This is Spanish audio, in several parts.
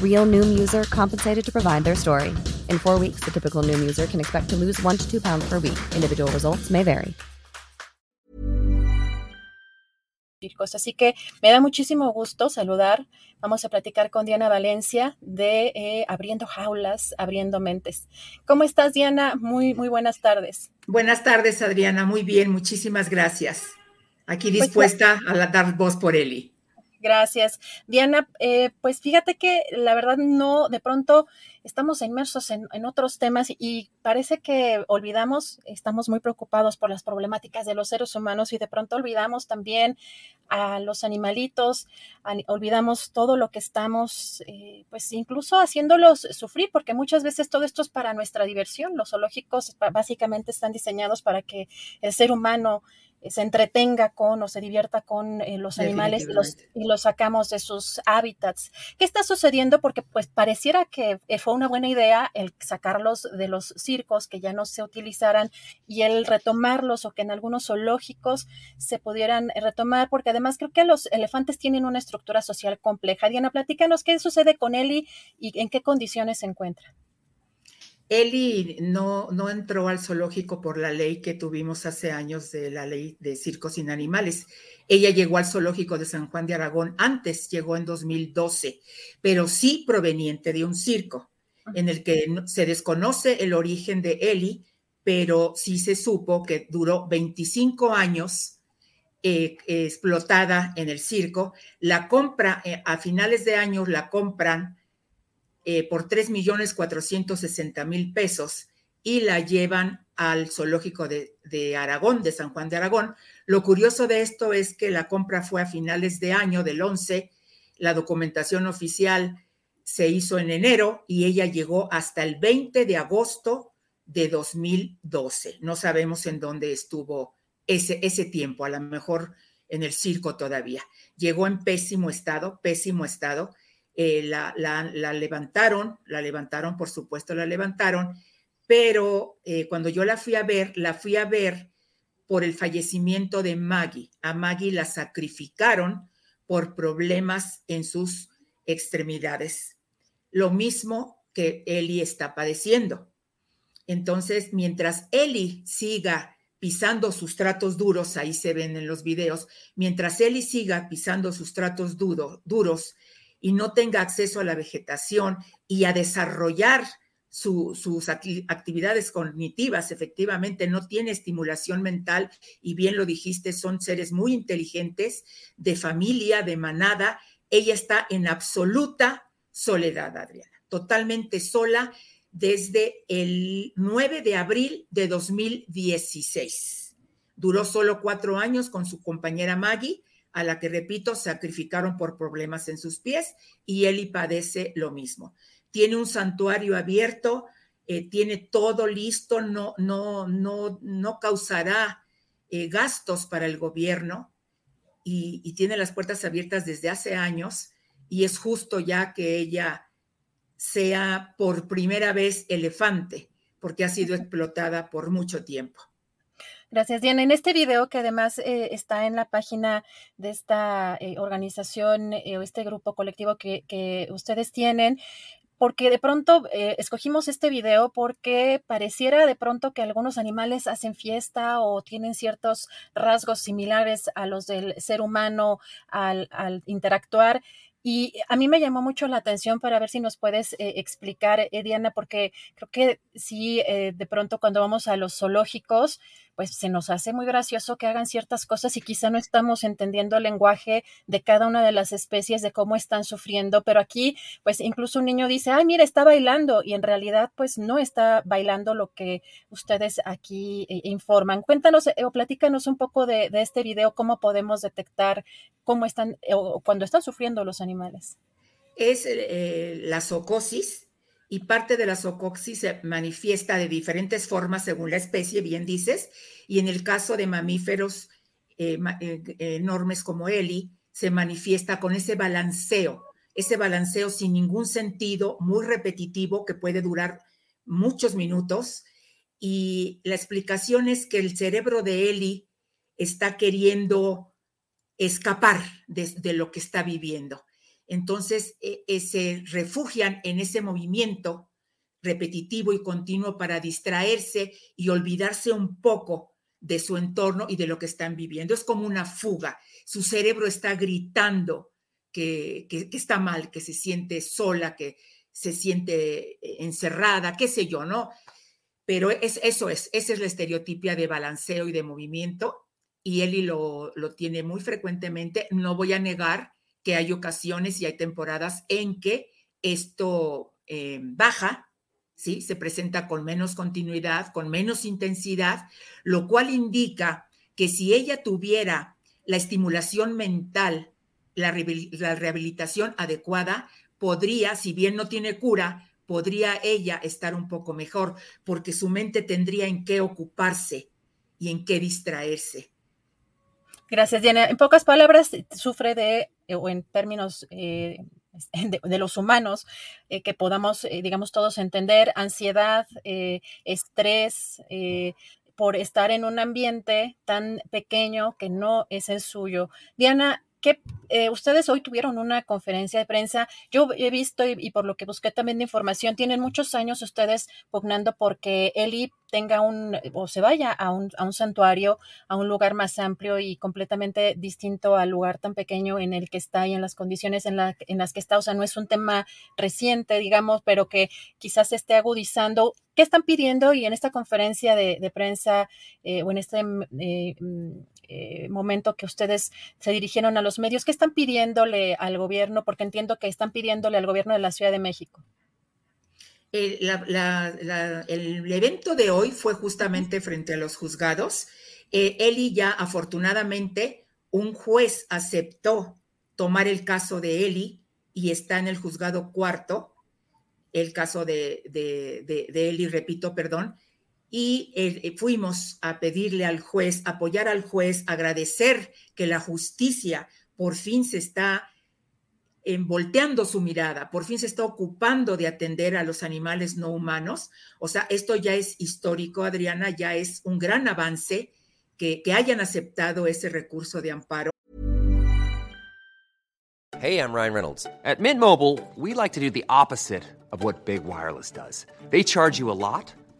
Real Noom user compensated to provide their story. In four weeks, the typical Noom user can expect to lose one to two pounds per week. Individual results may vary. Así que me da muchísimo gusto saludar. Vamos a platicar con Diana Valencia de eh, Abriendo Jaulas, Abriendo Mentes. ¿Cómo estás, Diana? Muy, muy buenas tardes. Buenas tardes, Adriana. Muy bien, muchísimas gracias. Aquí pues dispuesta a dar voz por Eli. Gracias. Diana, eh, pues fíjate que la verdad no, de pronto estamos inmersos en, otros temas y parece que olvidamos, estamos muy preocupados por las problemáticas de los seres humanos y de pronto olvidamos también a los animalitos, olvidamos todo lo que estamos, eh, pues incluso haciéndolos sufrir, porque muchas veces todo esto es para nuestra diversión. Los zoológicos básicamente están diseñados para que el ser humano se entretenga con o se divierta con eh, los animales y los, y los, sacamos de sus hábitats. ¿Qué está sucediendo? Porque pues pareciera que eh, fue una buena idea el sacarlos de los circos que ya no se utilizaran y el retomarlos o que en algunos zoológicos se pudieran retomar, porque además creo que los elefantes tienen una estructura social compleja. Diana, platícanos qué sucede con Eli y en qué condiciones se encuentra. Eli no, no entró al zoológico por la ley que tuvimos hace años de la ley de circos sin animales. Ella llegó al zoológico de San Juan de Aragón antes, llegó en 2012, pero sí proveniente de un circo en el que se desconoce el origen de Eli, pero sí se supo que duró 25 años eh, explotada en el circo. La compra, eh, a finales de año la compran eh, por 3 millones 460 mil pesos y la llevan al zoológico de, de, Aragón, de San Juan de Aragón. Lo curioso de esto es que la compra fue a finales de año, del 11, la documentación oficial se hizo en enero y ella llegó hasta el 20 de agosto de 2012. No sabemos en dónde estuvo ese, ese tiempo, a lo mejor en el circo todavía. Llegó en pésimo estado, pésimo estado eh, la, levantaron, la levantaron, por supuesto, la levantaron, pero eh, cuando yo la fui a ver, la fui a ver por el fallecimiento de Maggie. A Maggie la sacrificaron por problemas en sus extremidades. Lo mismo que Eli está padeciendo. Entonces, mientras Eli siga pisando sus tratos duros, ahí se ven en los videos, mientras Eli siga pisando sus tratos duros y no tenga acceso a la vegetación y a desarrollar sus actividades cognitivas, efectivamente no tiene estimulación mental y bien lo dijiste, son seres muy inteligentes, de familia, de manada. Ella está en absoluta soledad, Adriana, totalmente sola desde el 9 de abril de 2016. Duró solo cuatro años con su compañera Maggie a la que, repito, sacrificaron por problemas en sus pies y Eli padece lo mismo. Tiene un santuario abierto, eh, tiene todo listo, no, no, no, no causará eh, gastos para el gobierno y, y tiene las puertas abiertas desde hace años y es justo ya que ella sea por primera vez elefante, porque ha sido explotada por mucho tiempo. Gracias, Diana. En este video, que además eh, está en la página de esta eh, organización eh, o este grupo colectivo que, ustedes tienen, porque de pronto escogimos este video porque pareciera de pronto que algunos animales hacen fiesta o tienen ciertos rasgos similares a los del ser humano al, interactuar Y a mí me llamó mucho la atención para ver si nos puedes explicar, eh, Diana, porque creo que sí, de pronto cuando vamos a los zoológicos, pues se nos hace muy gracioso que hagan ciertas cosas y quizá no estamos entendiendo el lenguaje de cada una de las especies, de cómo están sufriendo, pero aquí, pues incluso un niño dice, ay, mira, está bailando y en realidad, pues no está bailando lo que ustedes aquí informan. Cuéntanos o platícanos un poco de, este video, cómo podemos detectar cómo están o cuando están sufriendo los animales. Es eh, la socosis y parte de la socosis se manifiesta de diferentes formas según la especie, bien dices, y en el caso de mamíferos eh, eh, enormes como Eli, se manifiesta con ese balanceo, ese balanceo sin ningún sentido, muy repetitivo, que puede durar muchos minutos. Y la explicación es que el cerebro de Eli está queriendo escapar de, lo que está viviendo. Entonces, e, e, se refugian en ese movimiento repetitivo y continuo para distraerse y olvidarse un poco de su entorno y de lo que están viviendo. Es como una fuga. Su cerebro está gritando que, está mal, que se siente sola, que se siente eh, encerrada, qué sé yo, ¿no? Pero es, eso es, esa es la estereotipia de balanceo y de movimiento y Eli lo, lo tiene muy frecuentemente. No voy a negar que hay ocasiones y hay temporadas en que esto eh, baja, ¿sí? Se presenta con menos continuidad, con menos intensidad, lo cual indica que si ella tuviera la estimulación mental, la, la rehabilitación adecuada, podría, si bien no tiene cura, podría ella estar un poco mejor, porque su mente tendría en qué ocuparse y en qué distraerse. Gracias, Diana. En pocas palabras, sufre de, o en términos eh, de, los humanos, eh, que podamos, digamos, todos entender, ansiedad, estrés, por estar en un ambiente tan pequeño que no es el suyo. Diana, que eh, ustedes hoy tuvieron una conferencia de prensa. Yo he visto y, por lo que busqué también de información, tienen muchos años ustedes pugnando porque Eli tenga un o se vaya a un, a un santuario, a un lugar más amplio y completamente distinto al lugar tan pequeño en el que está y en las condiciones en, la, en las que está. O sea, no es un tema reciente, digamos, pero que quizás se esté agudizando. ¿Qué están pidiendo? Y en esta conferencia de, prensa eh, o en este eh, eh, momento que ustedes se dirigieron a los medios, ¿qué están pidiéndole al gobierno? Porque entiendo que están pidiéndole al gobierno de la Ciudad de México. El, evento de hoy fue justamente frente a los juzgados. Eh, Eli ya afortunadamente un juez aceptó tomar el caso de Eli y está en el juzgado cuarto, el caso de, de, de Eli, repito, perdón, y eh, fuimos a pedirle al juez, apoyar al juez, agradecer que la justicia por fin se está volteando su mirada, por fin se está ocupando de atender a los animales no humanos. O sea, esto ya es histórico, Adriana, ya es un gran avance que, que hayan aceptado ese recurso de amparo. Hey, I'm Ryan Reynolds. At Mint Mobile, we like to do the opposite of what Big Wireless does. They charge you a lot.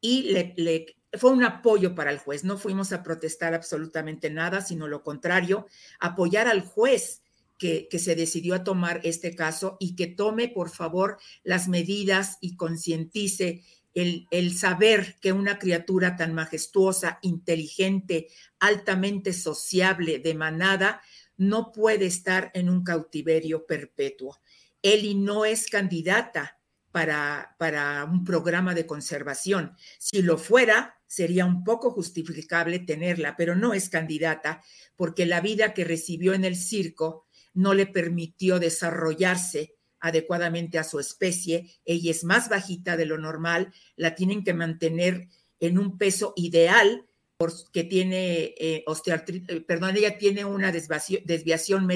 Y le, fue un apoyo para el juez. No fuimos a protestar absolutamente nada, sino lo contrario, apoyar al juez que, se decidió a tomar este caso y que tome, por favor, las medidas y concientice el, el, saber que una criatura tan majestuosa, inteligente, altamente sociable, de manada, no puede estar en un cautiverio perpetuo. Eli no es candidata para, para un programa de conservación. Si lo fuera, sería un poco justificable tenerla, pero no es candidata porque la vida que recibió en el circo no le permitió desarrollarse adecuadamente a su especie. Ella es más bajita de lo normal, la tienen que mantener en un peso ideal porque tiene eh, eh, perdón, ella tiene una desviación, desviación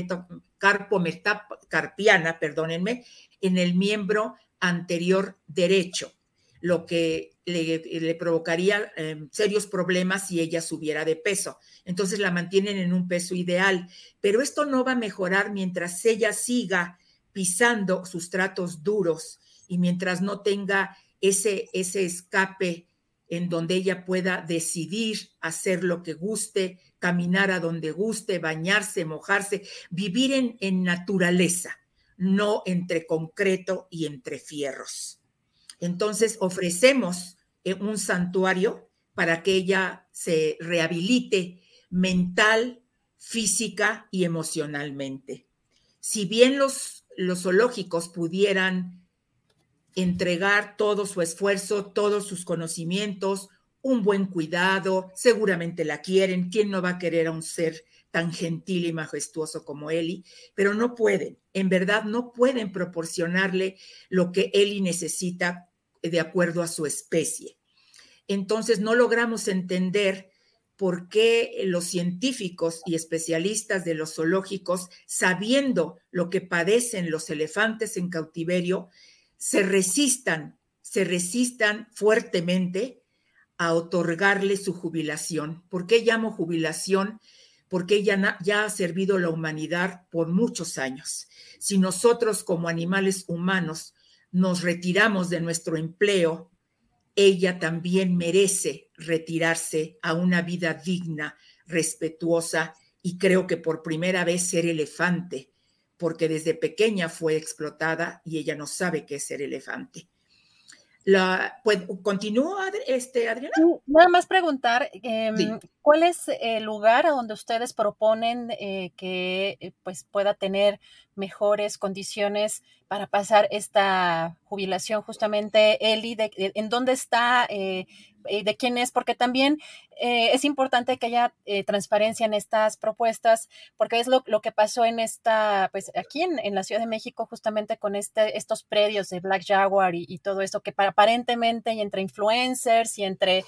perdónenme, en el miembro anterior derecho, lo que le, provocaría em, serios problemas si ella subiera de peso. Entonces la mantienen en un peso ideal, pero esto no va a mejorar mientras ella siga pisando sustratos duros y mientras no tenga ese, ese escape en donde ella pueda decidir hacer lo que guste, caminar a donde guste, bañarse, mojarse, vivir en, en naturaleza, no entre concreto y entre fierros. Entonces ofrecemos eh, un santuario para que ella se rehabilite mental, física y emocionalmente. Si bien los, los zoológicos pudieran entregar todo su esfuerzo, todos sus conocimientos, un buen cuidado, seguramente la quieren, ¿quién no va a querer a un ser tan gentil y majestuoso como Eli? Pero no pueden, en verdad no pueden proporcionarle lo que Eli necesita de acuerdo a su especie. Entonces no logramos entender por qué los científicos y especialistas de los zoológicos, sabiendo lo que padecen los elefantes en cautiverio, se resistan, se resistan fuertemente a otorgarle su jubilación. ¿Por qué llamo jubilación? Porque ella ya ha servido a la humanidad por muchos años. Si nosotros como animales humanos nos retiramos de nuestro empleo, ella también merece retirarse a una vida digna, respetuosa y creo que por primera vez ser elefante, porque desde pequeña fue explotada y ella no sabe qué es ser elefante. La, pues, ¿Continúa, este, Adriana? nada más preguntar, em, ¿cuál es el lugar a donde ustedes proponen eh, que eh, pues, pueda tener mejores condiciones para pasar esta jubilación justamente Eli, de, en dónde está, eh, de quién es, porque también eh, es importante que haya eh, transparencia en estas propuestas, porque es lo, que pasó en esta, pues aquí en, la Ciudad de México, justamente con este, estos predios de Black Jaguar y, todo esto, que para, aparentemente y entre influencers y entre,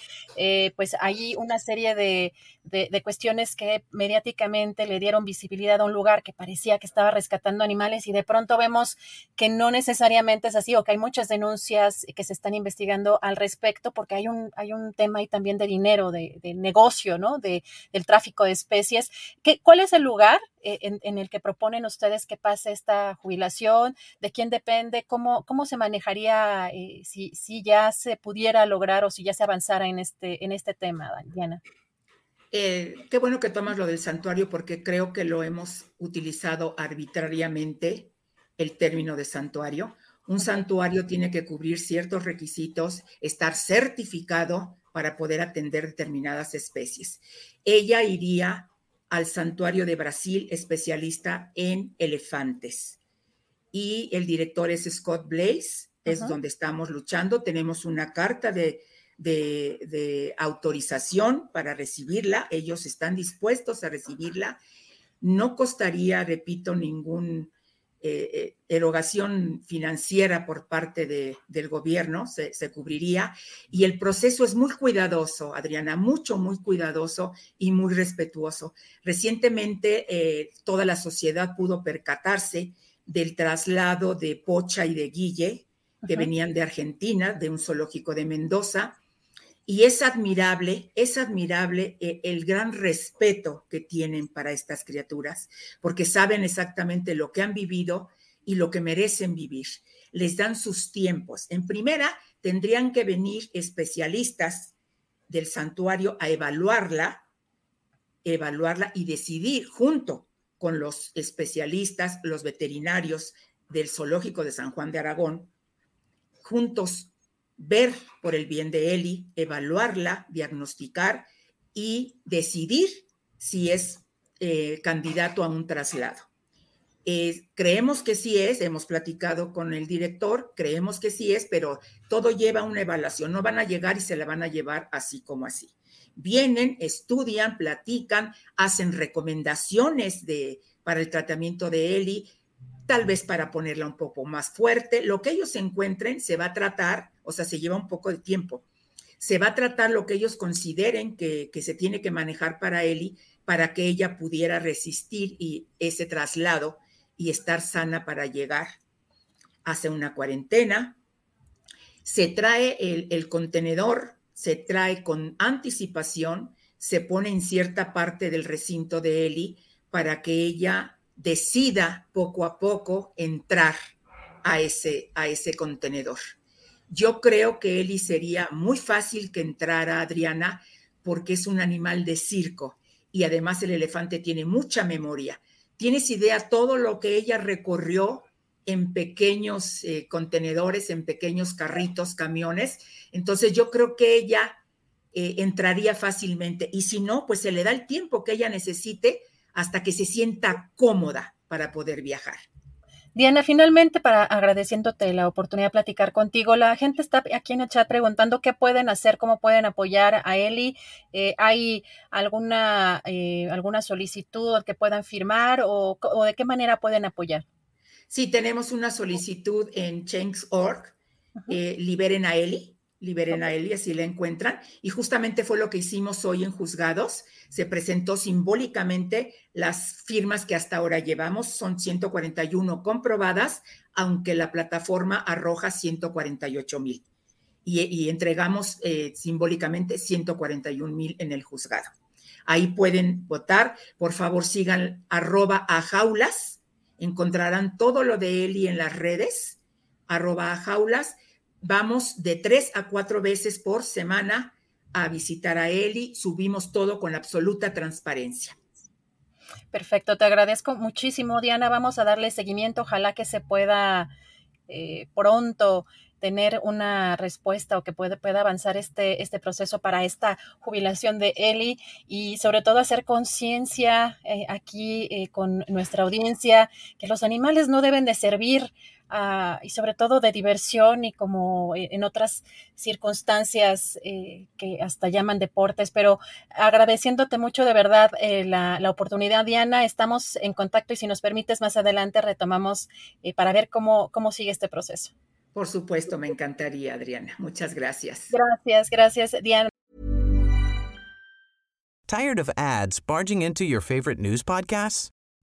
pues ahí una serie de, de cuestiones que mediáticamente le dieron visibilidad a un lugar que parecía que estaba rescatando animales y de pronto vemos que no necesariamente es así o que hay muchas denuncias que se están investigando al respecto porque hay un, hay un tema ahí también de dinero, de, negocio, ¿no? De, del tráfico de especies. ¿Qué, ¿Cuál es el lugar eh, en, el que proponen ustedes que pase esta jubilación? ¿De quién depende? ¿Cómo, cómo se manejaría eh, si, si ya se pudiera lograr o si ya se avanzara en este, en este tema, Diana? Eh, qué bueno que tomas lo del santuario porque creo que lo hemos utilizado arbitrariamente el término de santuario. Un santuario tiene que cubrir ciertos requisitos, estar certificado para poder atender determinadas especies. Ella iría al santuario de Brasil especialista en elefantes y el director es Scott Blaze, es donde estamos luchando. Tenemos una carta de de, autorización para recibirla. Ellos están dispuestos a recibirla. No costaría, repito, ningún eh, eh, erogación financiera por parte del gobierno, se, cubriría. Y el proceso es muy cuidadoso, Adriana, mucho, muy cuidadoso y muy respetuoso. Recientemente eh, toda la sociedad pudo percatarse del traslado de Pocha y de Guille, que venían de Argentina, de un zoológico de Mendoza, y es admirable, es admirable eh, el gran respeto que tienen para estas criaturas, porque saben exactamente lo que han vivido y lo que merecen vivir. Les dan sus tiempos. En primera, tendrían que venir especialistas del santuario a evaluarla, evaluarla y decidir junto con los especialistas, los veterinarios del zoológico de San Juan de Aragón, juntos ver por el bien de Eli, evaluarla, diagnosticar y decidir si es eh, candidato a un traslado. creemos que sí es, hemos platicado con el director, creemos que sí es, pero todo lleva una evaluación, no van a llegar y se la van a llevar así como así. Vienen, estudian, platican, hacen recomendaciones de, para el tratamiento de Eli, tal vez para ponerla un poco más fuerte. Lo que ellos encuentren se va a tratar, o sea, se lleva un poco de tiempo. Se va a tratar lo que ellos consideren que, que se tiene que manejar para Eli para que ella pudiera resistir y ese traslado y estar sana para llegar. Hace una cuarentena, se trae el, el contenedor, se trae con anticipación, se pone en cierta parte del recinto de Eli para que ella decida poco a poco entrar a ese, a ese contenedor. Yo creo que Eli sería muy fácil que entrara Adriana porque es un animal de circo y además el elefante tiene mucha memoria. ¿Tienes idea todo lo que ella recorrió en pequeños eh, contenedores, en pequeños carritos, camiones? Entonces yo creo que ella eh, entraría fácilmente y si no, pues se le da el tiempo que ella necesite hasta que se sienta cómoda para poder viajar. Diana, finalmente, para agradeciéndote la oportunidad de platicar contigo, la gente está aquí en el chat preguntando qué pueden hacer, cómo pueden apoyar a Eli. Eh, ¿Hay alguna, eh, alguna solicitud que puedan firmar o, de qué manera pueden apoyar? Sí, tenemos una solicitud en Change.org, eh, liberen a Eli liberen a él y así la encuentran. Y justamente fue lo que hicimos hoy en juzgados. Se presentó simbólicamente las firmas que hasta ahora llevamos, son 141 comprobadas, aunque la plataforma arroja 148 mil. Y, entregamos eh, simbólicamente 141 mil en el juzgado. Ahí pueden votar. Por favor, sigan arroba a jaulas. Encontrarán todo lo de Eli en las redes, arroba a jaulas Vamos de tres a cuatro veces por semana a visitar a Eli. Subimos todo con absoluta transparencia. Perfecto, te agradezco muchísimo, Diana. Vamos a darle seguimiento. Ojalá que se pueda eh, pronto tener una respuesta o que pueda, pueda avanzar este, este proceso para esta jubilación de Eli y sobre todo hacer conciencia eh, aquí eh, con nuestra audiencia que los animales no deben de servir Ah, y sobre todo de diversión y como e, en otras circunstancias eh, que hasta llaman deportes, pero agradeciéndote mucho de verdad eh, la, oportunidad, Diana, estamos en contacto y si nos permites más adelante retomamos eh, para ver cómo, cómo sigue este proceso. Por supuesto, me encantaría, Adriana. Muchas gracias. Gracias, gracias, Diana. Tired of ads barging into your favorite news podcasts?